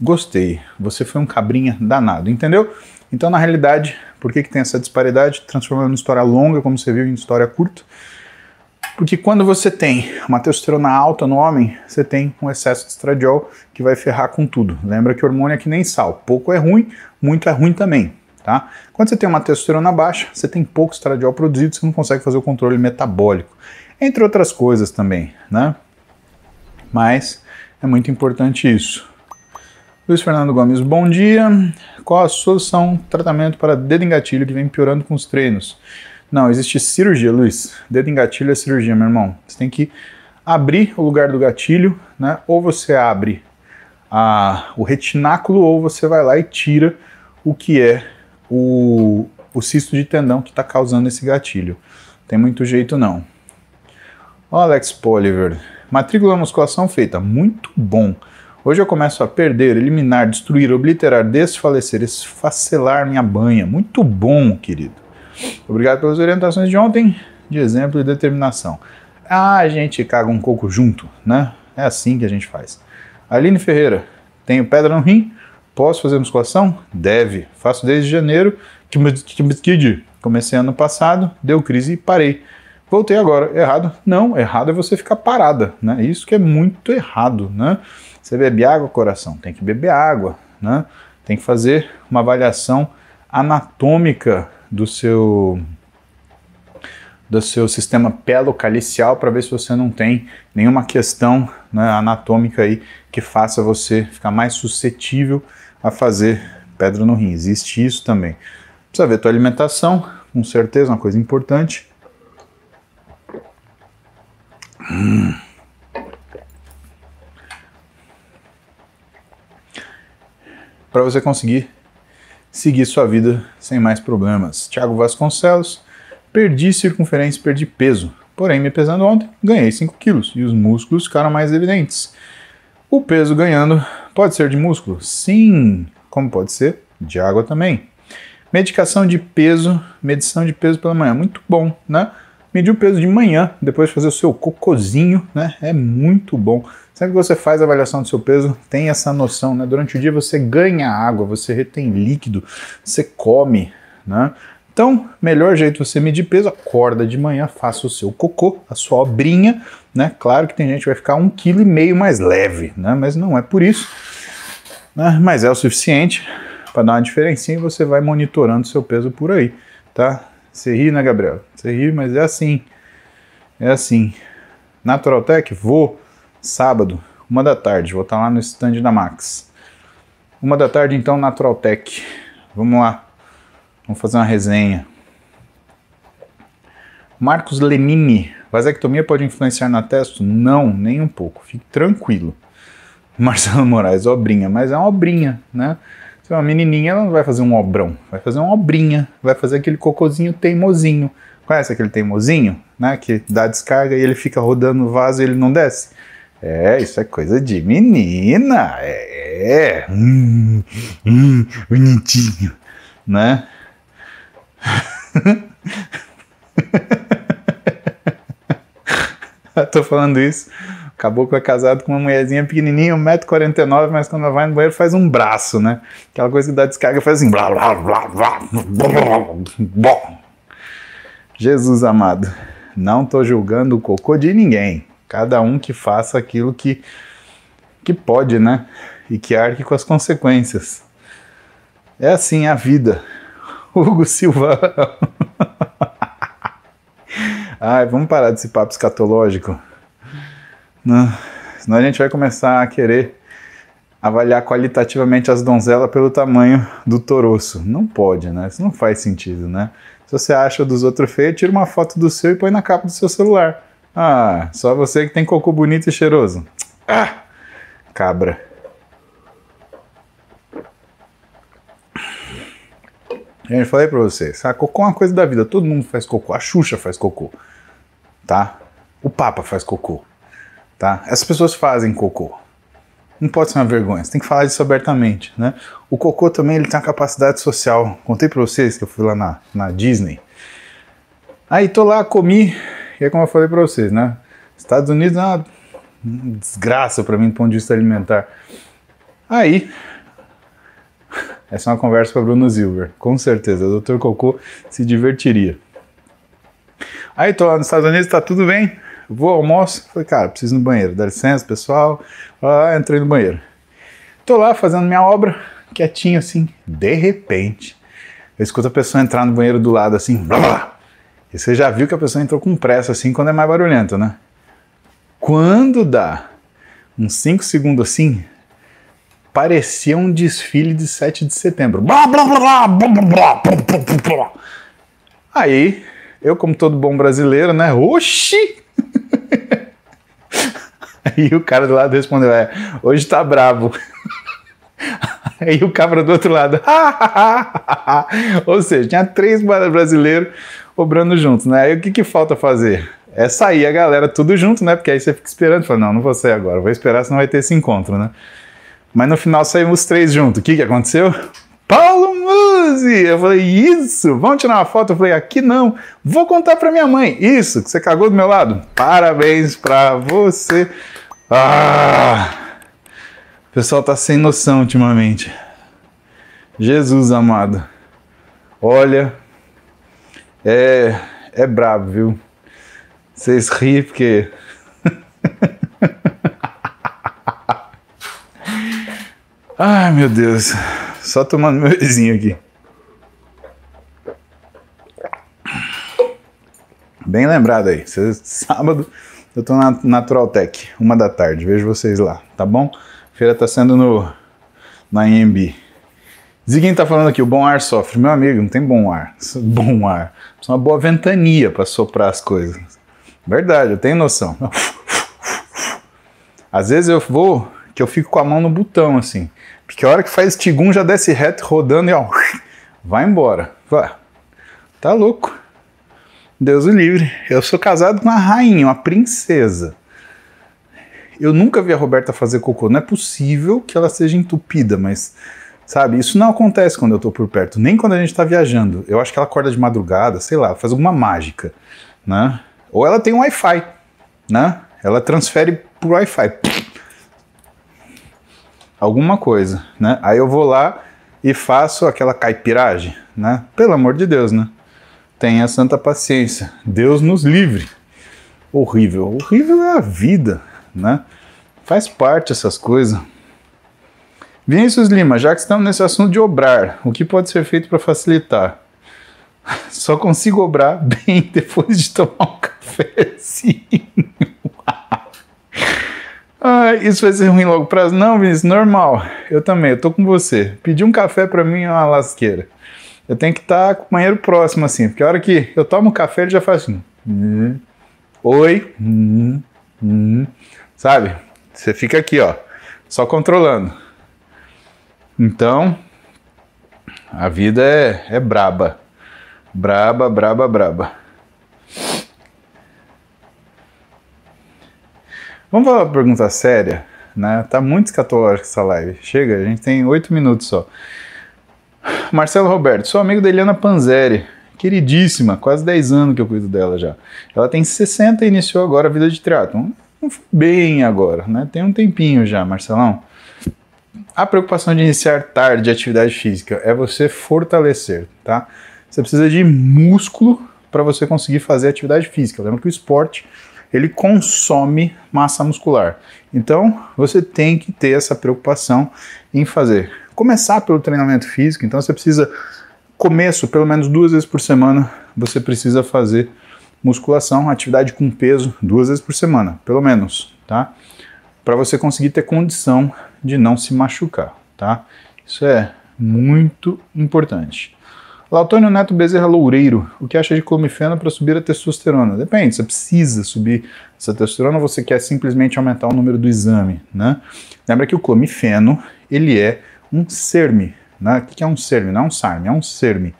Gostei. Você foi um cabrinha danado, entendeu? Então, na realidade, por que, que tem essa disparidade? Transformando em história longa, como você viu, em história curta. Porque quando você tem uma testosterona alta no homem, você tem um excesso de estradiol que vai ferrar com tudo. Lembra que hormônio é que nem sal. Pouco é ruim, muito é ruim também. Tá? Quando você tem uma testosterona baixa, você tem pouco estradiol produzido, você não consegue fazer o controle metabólico, entre outras coisas também, né? Mas é muito importante isso. Luiz Fernando Gomes, bom dia. Qual a solução, tratamento para dedo em gatilho que vem piorando com os treinos? Não, existe cirurgia, Luiz. Dedo em gatilho é cirurgia, meu irmão. Você tem que abrir o lugar do gatilho, né? Ou você abre a, o retináculo, ou você vai lá e tira o que é o, o cisto de tendão que está causando esse gatilho. Tem muito jeito não. Alex Poliver, matrícula musculação feita, muito bom. Hoje eu começo a perder, eliminar, destruir, obliterar, desfalecer, esfacelar minha banha. Muito bom, querido. Obrigado pelas orientações de ontem, de exemplo e determinação. Ah, a gente caga um coco junto, né? É assim que a gente faz. Aline Ferreira, tenho pedra no rim? Posso fazer musculação? Deve. Faço desde janeiro. Comecei ano passado, deu crise e parei. Voltei agora. Errado? Não, errado é você ficar parada, né? Isso que é muito errado, né? Você bebe água, coração, tem que beber água, né? Tem que fazer uma avaliação anatômica do seu do seu sistema pelocalicial para ver se você não tem nenhuma questão né, anatômica aí que faça você ficar mais suscetível a fazer pedra no rim. Existe isso também. Precisa ver a tua alimentação, com certeza, uma coisa importante. Hum. Para você conseguir seguir sua vida sem mais problemas. Tiago Vasconcelos, perdi circunferência, perdi peso. Porém, me pesando ontem, ganhei 5 quilos e os músculos ficaram mais evidentes. O peso ganhando pode ser de músculo? Sim, como pode ser de água também. Medicação de peso, medição de peso pela manhã, muito bom, né? Medir o peso de manhã, depois de fazer o seu cocozinho, né? É muito bom. Sempre que você faz a avaliação do seu peso, tem essa noção, né? Durante o dia você ganha água, você retém líquido, você come, né? Então, melhor jeito de você medir peso, acorda de manhã, faça o seu cocô, a sua obrinha, né? Claro que tem gente que vai ficar um quilo e meio mais leve, né? Mas não é por isso, né? Mas é o suficiente para dar uma diferencinha e você vai monitorando seu peso por aí, tá? Você ri, né, Gabriel? Você ri, mas é assim, é assim. Naturaltech, vou sábado, uma da tarde, vou estar tá lá no stand da Max. Uma da tarde, então, Naturaltech. Vamos lá. Vamos fazer uma resenha. Marcos Lenini, vasectomia pode influenciar na testo? Não, nem um pouco. Fique tranquilo. Marcelo Moraes, obrinha, mas é uma obrinha, né? Se é uma menininha, ela não vai fazer um obrão, vai fazer uma obrinha, vai fazer aquele cocôzinho teimosinho. Conhece aquele teimosinho, né? Que dá descarga e ele fica rodando no vaso e ele não desce? É, isso é coisa de menina, é, hum, hum, bonitinho, né? Tô falando isso. O caboclo é casado com uma mulherzinha pequenininha, 1,49m, mas quando vai no banheiro faz um braço, né? Aquela coisa que dá descarga faz assim. Blá, blá, blá, blá, blá, Jesus amado, não tô julgando o cocô de ninguém. Cada um que faça aquilo que, que pode, né? E que arque com as consequências. É assim a vida. Hugo Silva. Ai, vamos parar desse papo escatológico. Não, senão a gente vai começar a querer avaliar qualitativamente as donzelas pelo tamanho do toroço. Não pode, né? Isso não faz sentido, né? Se você acha dos outros feio, tira uma foto do seu e põe na capa do seu celular. Ah, só você que tem cocô bonito e cheiroso. Ah, cabra. Eu falei pra vocês, a cocô é uma coisa da vida, todo mundo faz cocô, a Xuxa faz cocô, tá? O Papa faz cocô, tá? Essas pessoas fazem cocô. Não pode ser uma vergonha, você tem que falar disso abertamente, né? O cocô também ele tem uma capacidade social. Contei pra vocês que eu fui lá na, na Disney. Aí tô lá, comi, e é como eu falei pra vocês, né? Estados Unidos é uma desgraça para mim do ponto de vista alimentar. Aí essa é uma conversa para Bruno Silver, com certeza. O Dr. Cocô se divertiria. Aí tô lá nos Estados Unidos, tá tudo bem? Vou ao almoço, falei, cara, preciso ir no banheiro. Dá licença, pessoal. Ah, entrei no banheiro. Tô lá fazendo minha obra, quietinho assim. De repente, eu escuto a pessoa entrar no banheiro do lado assim. Blá, blá. E você já viu que a pessoa entrou com pressa assim quando é mais barulhento, né? Quando dá uns 5 segundos assim, parecia um desfile de 7 de setembro. Blá, blá, blá, blá, blá, blá, Aí, eu como todo bom brasileiro, né? Oxi! Aí o cara do lado respondeu, é, hoje tá bravo. Aí o cabra do outro lado, ou seja, tinha três brasileiros obrando juntos, né? Aí o que, que falta fazer? é sair a galera tudo junto, né? Porque aí você fica esperando, fala, não, não vou sair agora, vou esperar, senão vai ter esse encontro, né? Mas no final saímos os três juntos. O que, que aconteceu? Paulo Musi! Eu falei, isso, vamos tirar uma foto? Eu falei, aqui não, vou contar pra minha mãe. Isso, que você cagou do meu lado? Parabéns pra você. Ah! O pessoal tá sem noção ultimamente. Jesus amado. Olha, é, é brabo, viu? Vocês riem porque. Ai, meu Deus. Só tomando meu vizinho aqui. Bem lembrado aí. Sábado eu tô na Natural Tech, uma da tarde. Vejo vocês lá, tá bom? Feira tá sendo no na IMB. Ziguinho tá falando aqui, o bom ar sofre. Meu amigo, não tem bom ar. Bom ar. Precisa uma boa ventania para soprar as coisas. Verdade, eu tenho noção. Às vezes eu vou, que eu fico com a mão no botão assim. Porque a hora que faz tigum já desce reto, rodando e ó, vai embora. Vai. Tá louco. Deus o livre. Eu sou casado com uma rainha, uma princesa. Eu nunca vi a Roberta fazer cocô. Não é possível que ela seja entupida, mas sabe, isso não acontece quando eu tô por perto, nem quando a gente tá viajando. Eu acho que ela acorda de madrugada, sei lá, faz alguma mágica, né? Ou ela tem um Wi-Fi, né? Ela transfere por Wi-Fi. Alguma coisa, né? Aí eu vou lá e faço aquela caipiragem, né? Pelo amor de Deus, né? Tenha santa paciência. Deus nos livre. Horrível. Horrível é a vida, né? Faz parte essas coisas. Vinícius Lima, já que estamos nesse assunto de obrar, o que pode ser feito para facilitar? Só consigo obrar bem depois de tomar um cafezinho. Ah, isso vai ser ruim logo prazo? Não, Vinícius, normal. Eu também, eu tô com você. Pedir um café para mim é uma lasqueira. Eu tenho que estar tá com o banheiro próximo, assim, porque a hora que eu tomo café, ele já faz assim. Hum, oi. Hum, hum, sabe? Você fica aqui, ó, só controlando. Então, a vida é, é braba. Braba, braba, braba. Vamos falar uma pergunta séria, né? Tá muito escatológica essa live. Chega, a gente tem oito minutos só. Marcelo Roberto, sou amigo da Eliana Panzeri, queridíssima, quase 10 anos que eu cuido dela já. Ela tem 60 e iniciou agora a vida de triatlon. Não foi bem agora, né? Tem um tempinho já, Marcelão. A preocupação de iniciar tarde de atividade física é você fortalecer, tá? Você precisa de músculo para você conseguir fazer atividade física. Lembra que o esporte ele consome massa muscular. Então, você tem que ter essa preocupação em fazer. Começar pelo treinamento físico, então você precisa começo, pelo menos duas vezes por semana, você precisa fazer musculação, atividade com peso, duas vezes por semana, pelo menos, tá? Para você conseguir ter condição de não se machucar, tá? Isso é muito importante. Lautônio Neto Bezerra Loureiro, o que acha de clomifeno para subir a testosterona? Depende, você precisa subir essa testosterona ou você quer simplesmente aumentar o número do exame, né? Lembra que o clomifeno, ele é um CERM, né? O que é um CERM? Não é um SARM, é um CERM,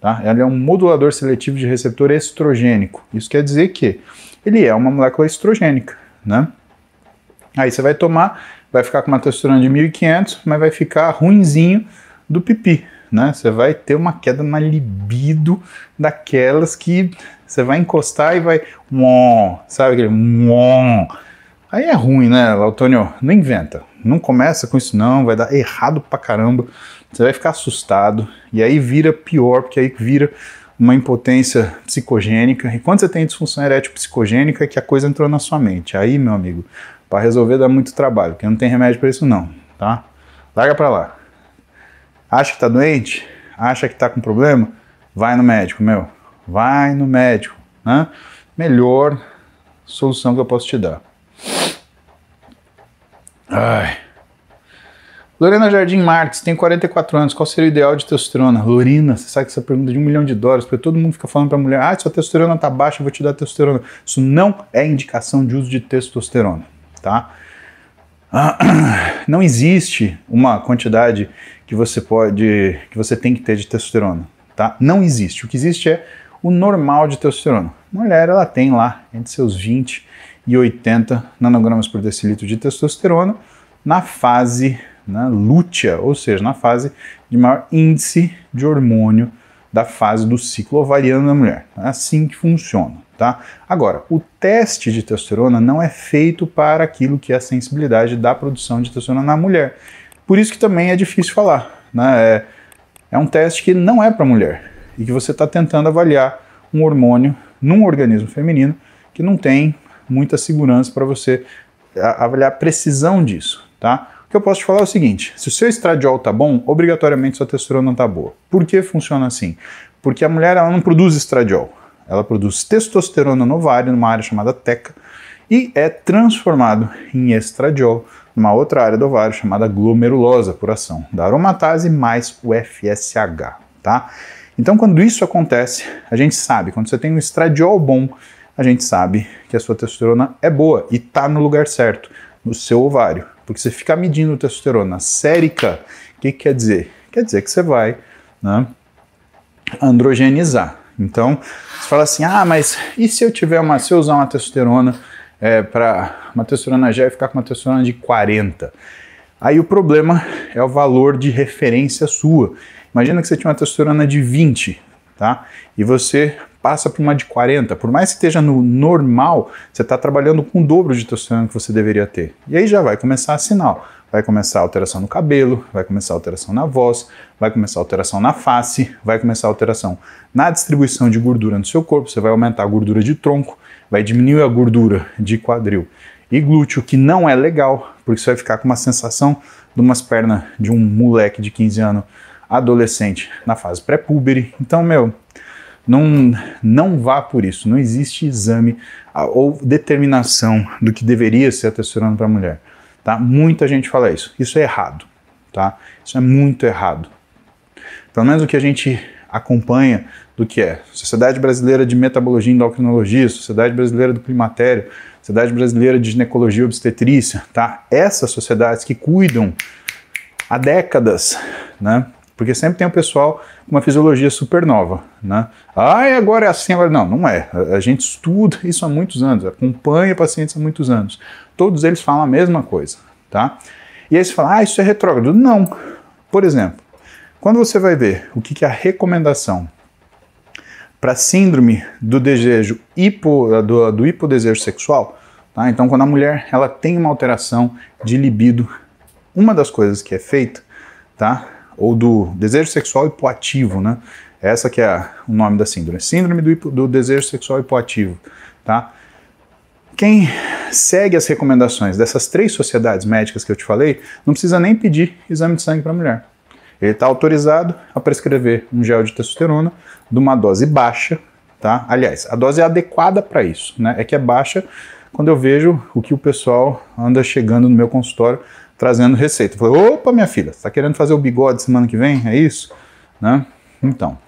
tá? Ele é um modulador seletivo de receptor estrogênico. Isso quer dizer que ele é uma molécula estrogênica, né? Aí você vai tomar, vai ficar com uma testosterona de 1500, mas vai ficar ruinzinho do pipi, né? Você vai ter uma queda na libido daquelas que você vai encostar e vai, sabe aquele Aí é ruim, né, Antônio? Não inventa. Não começa com isso não, vai dar errado pra caramba. Você vai ficar assustado e aí vira pior, porque aí vira uma impotência psicogênica. E quando você tem disfunção erétil psicogênica, é que a coisa entrou na sua mente. Aí, meu amigo, para resolver dá muito trabalho, porque não tem remédio para isso não, tá? Larga para lá. Acha que tá doente? Acha que tá com problema? Vai no médico, meu. Vai no médico, né? Melhor solução que eu posso te dar. Ai. Lorena Jardim Marques, tem 44 anos, qual seria o ideal de testosterona? Lorena, você sabe que essa pergunta é de um milhão de dólares, porque todo mundo fica falando pra mulher, ah, sua testosterona tá baixa, eu vou te dar testosterona. Isso não é indicação de uso de testosterona, tá? não existe uma quantidade que você pode, que você tem que ter de testosterona, tá? Não existe. O que existe é o normal de testosterona. A mulher, ela tem lá entre seus 20 e 80 nanogramas por decilitro de testosterona na fase né, lútea, ou seja, na fase de maior índice de hormônio da fase do ciclo ovariano da mulher. É assim que funciona, tá? Agora, o teste de testosterona não é feito para aquilo que é a sensibilidade da produção de testosterona na mulher. Por isso que também é difícil falar, né? É, é um teste que não é para mulher e que você está tentando avaliar um hormônio num organismo feminino que não tem muita segurança para você avaliar a precisão disso, tá? O que eu posso te falar é o seguinte: se o seu estradiol tá bom, obrigatoriamente sua testosterona tá boa. Por que funciona assim? Porque a mulher ela não produz estradiol, ela produz testosterona no ovário, numa área chamada teca, e é transformado em estradiol numa outra área do ovário chamada glomerulosa, por ação da aromatase mais o FSH, tá? Então, quando isso acontece, a gente sabe, quando você tem um estradiol bom, a gente sabe que a sua testosterona é boa e está no lugar certo, no seu ovário. Porque você fica medindo testosterona sérica, o que, que quer dizer? Quer dizer que você vai né, androgenizar. Então, você fala assim, ah, mas e se eu tiver uma, se eu usar uma testosterona é, para uma testosterona gel e ficar com uma testosterona de 40? Aí o problema é o valor de referência sua. Imagina que você tinha uma testosterona de 20, tá? E você passa para uma de 40. Por mais que esteja no normal, você está trabalhando com o dobro de testosterona que você deveria ter. E aí já vai começar a sinal. Vai começar a alteração no cabelo, vai começar a alteração na voz, vai começar a alteração na face, vai começar a alteração na distribuição de gordura no seu corpo. Você vai aumentar a gordura de tronco, vai diminuir a gordura de quadril e glúteo, que não é legal, porque você vai ficar com uma sensação de umas pernas de um moleque de 15 anos adolescente na fase pré-púbere. Então, meu, não, não vá por isso. Não existe exame ou determinação do que deveria ser a testosterona para a mulher. Tá? Muita gente fala isso. Isso é errado. Tá? Isso é muito errado. Pelo menos o que a gente acompanha do que é Sociedade Brasileira de Metabologia e Endocrinologia, Sociedade Brasileira do Climatério, Sociedade Brasileira de Ginecologia e Obstetrícia, tá? Essas sociedades que cuidam há décadas, né, porque sempre tem o pessoal com uma fisiologia super nova, né? Ah, e agora é assim, agora não, não é. A, a gente estuda isso há muitos anos, acompanha pacientes há muitos anos. Todos eles falam a mesma coisa, tá? E aí você fala, ah, isso é retrógrado. Não. Por exemplo, quando você vai ver o que, que é a recomendação para síndrome do desejo hipo, do, do hipodesejo sexual, tá? Então, quando a mulher ela tem uma alteração de libido, uma das coisas que é feita, tá? Ou do desejo sexual hipoativo, né? Essa que é o nome da síndrome. Síndrome do, do desejo sexual hipoativo, tá? Quem segue as recomendações dessas três sociedades médicas que eu te falei, não precisa nem pedir exame de sangue para a mulher. Ele está autorizado a prescrever um gel de testosterona de uma dose baixa, tá? Aliás, a dose é adequada para isso, né? É que é baixa quando eu vejo o que o pessoal anda chegando no meu consultório trazendo receita. falei, opa, minha filha, está querendo fazer o bigode semana que vem? É isso? Né? Então,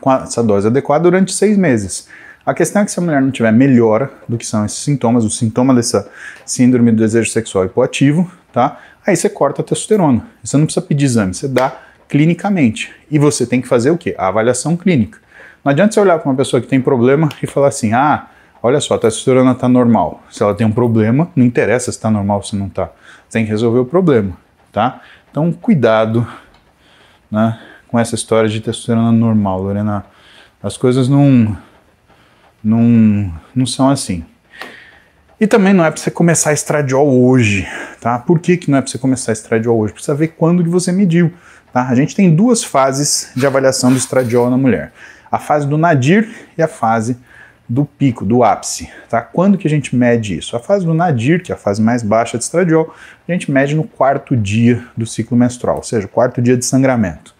com essa dose adequada durante seis meses. A questão é que se a mulher não tiver melhora do que são esses sintomas, o sintoma dessa síndrome do desejo sexual hipoativo, tá? Aí você corta a testosterona. Você não precisa pedir exame, você dá clinicamente. E você tem que fazer o quê? A avaliação clínica. Não adianta você olhar para uma pessoa que tem problema e falar assim: ah, olha só, a testosterona está normal. Se ela tem um problema, não interessa se está normal ou se não está tem que resolver o problema, tá? Então, cuidado né, com essa história de testosterona normal, Lorena. As coisas não, não, não são assim. E também não é para você começar estradiol hoje, tá? Por que, que não é para você começar estradiol hoje? Precisa ver quando que você mediu, tá? A gente tem duas fases de avaliação do estradiol na mulher. A fase do nadir e a fase do pico, do ápice. Tá? Quando que a gente mede isso? A fase do nadir, que é a fase mais baixa de estradiol, a gente mede no quarto dia do ciclo menstrual, ou seja, quarto dia de sangramento.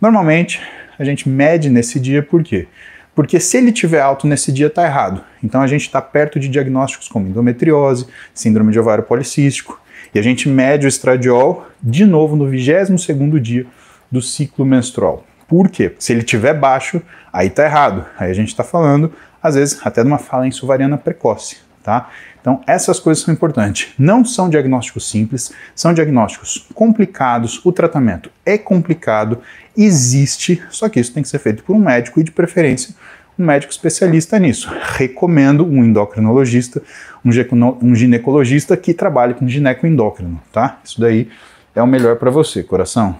Normalmente, a gente mede nesse dia por quê? Porque se ele tiver alto nesse dia, está errado. Então a gente está perto de diagnósticos como endometriose, síndrome de ovário policístico. E a gente mede o estradiol de novo no 22º dia do ciclo menstrual. Por quê? Se ele tiver baixo, aí tá errado. Aí a gente está falando, às vezes, até de uma falência ovariana precoce, tá? Então, essas coisas são importantes. Não são diagnósticos simples, são diagnósticos complicados. O tratamento é complicado, existe, só que isso tem que ser feito por um médico e, de preferência, um médico especialista nisso. Recomendo um endocrinologista, um ginecologista que trabalhe com ginecoendócrino, tá? Isso daí é o melhor para você, coração.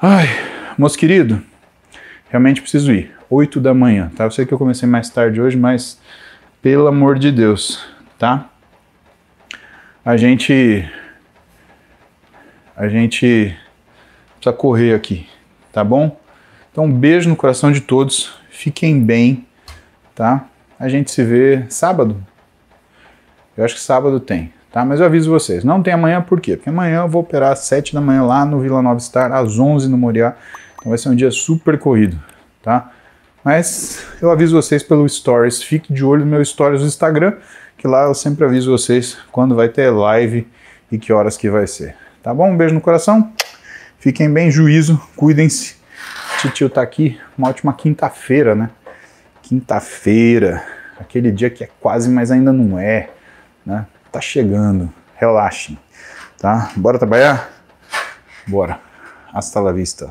Ai, moço querido, realmente preciso ir. 8 da manhã, tá? Eu sei que eu comecei mais tarde hoje, mas pelo amor de Deus, tá? A gente a gente precisa correr aqui, tá bom? Então, um beijo no coração de todos. Fiquem bem, tá? A gente se vê sábado. Eu acho que sábado tem, tá? Mas eu aviso vocês. Não tem amanhã por quê? Porque amanhã eu vou operar às 7 da manhã lá no Vila Nova Star, às 11 no Moriá. Então vai ser um dia super corrido, tá? Mas eu aviso vocês pelo Stories. Fique de olho no meu Stories do Instagram, que lá eu sempre aviso vocês quando vai ter live e que horas que vai ser. Tá bom? Um beijo no coração. Fiquem bem, juízo, cuidem-se. Titio tá aqui, uma ótima quinta-feira, né? Quinta-feira, aquele dia que é quase, mas ainda não é, né? Tá chegando, relaxem, tá? Bora trabalhar? Bora. Hasta la vista.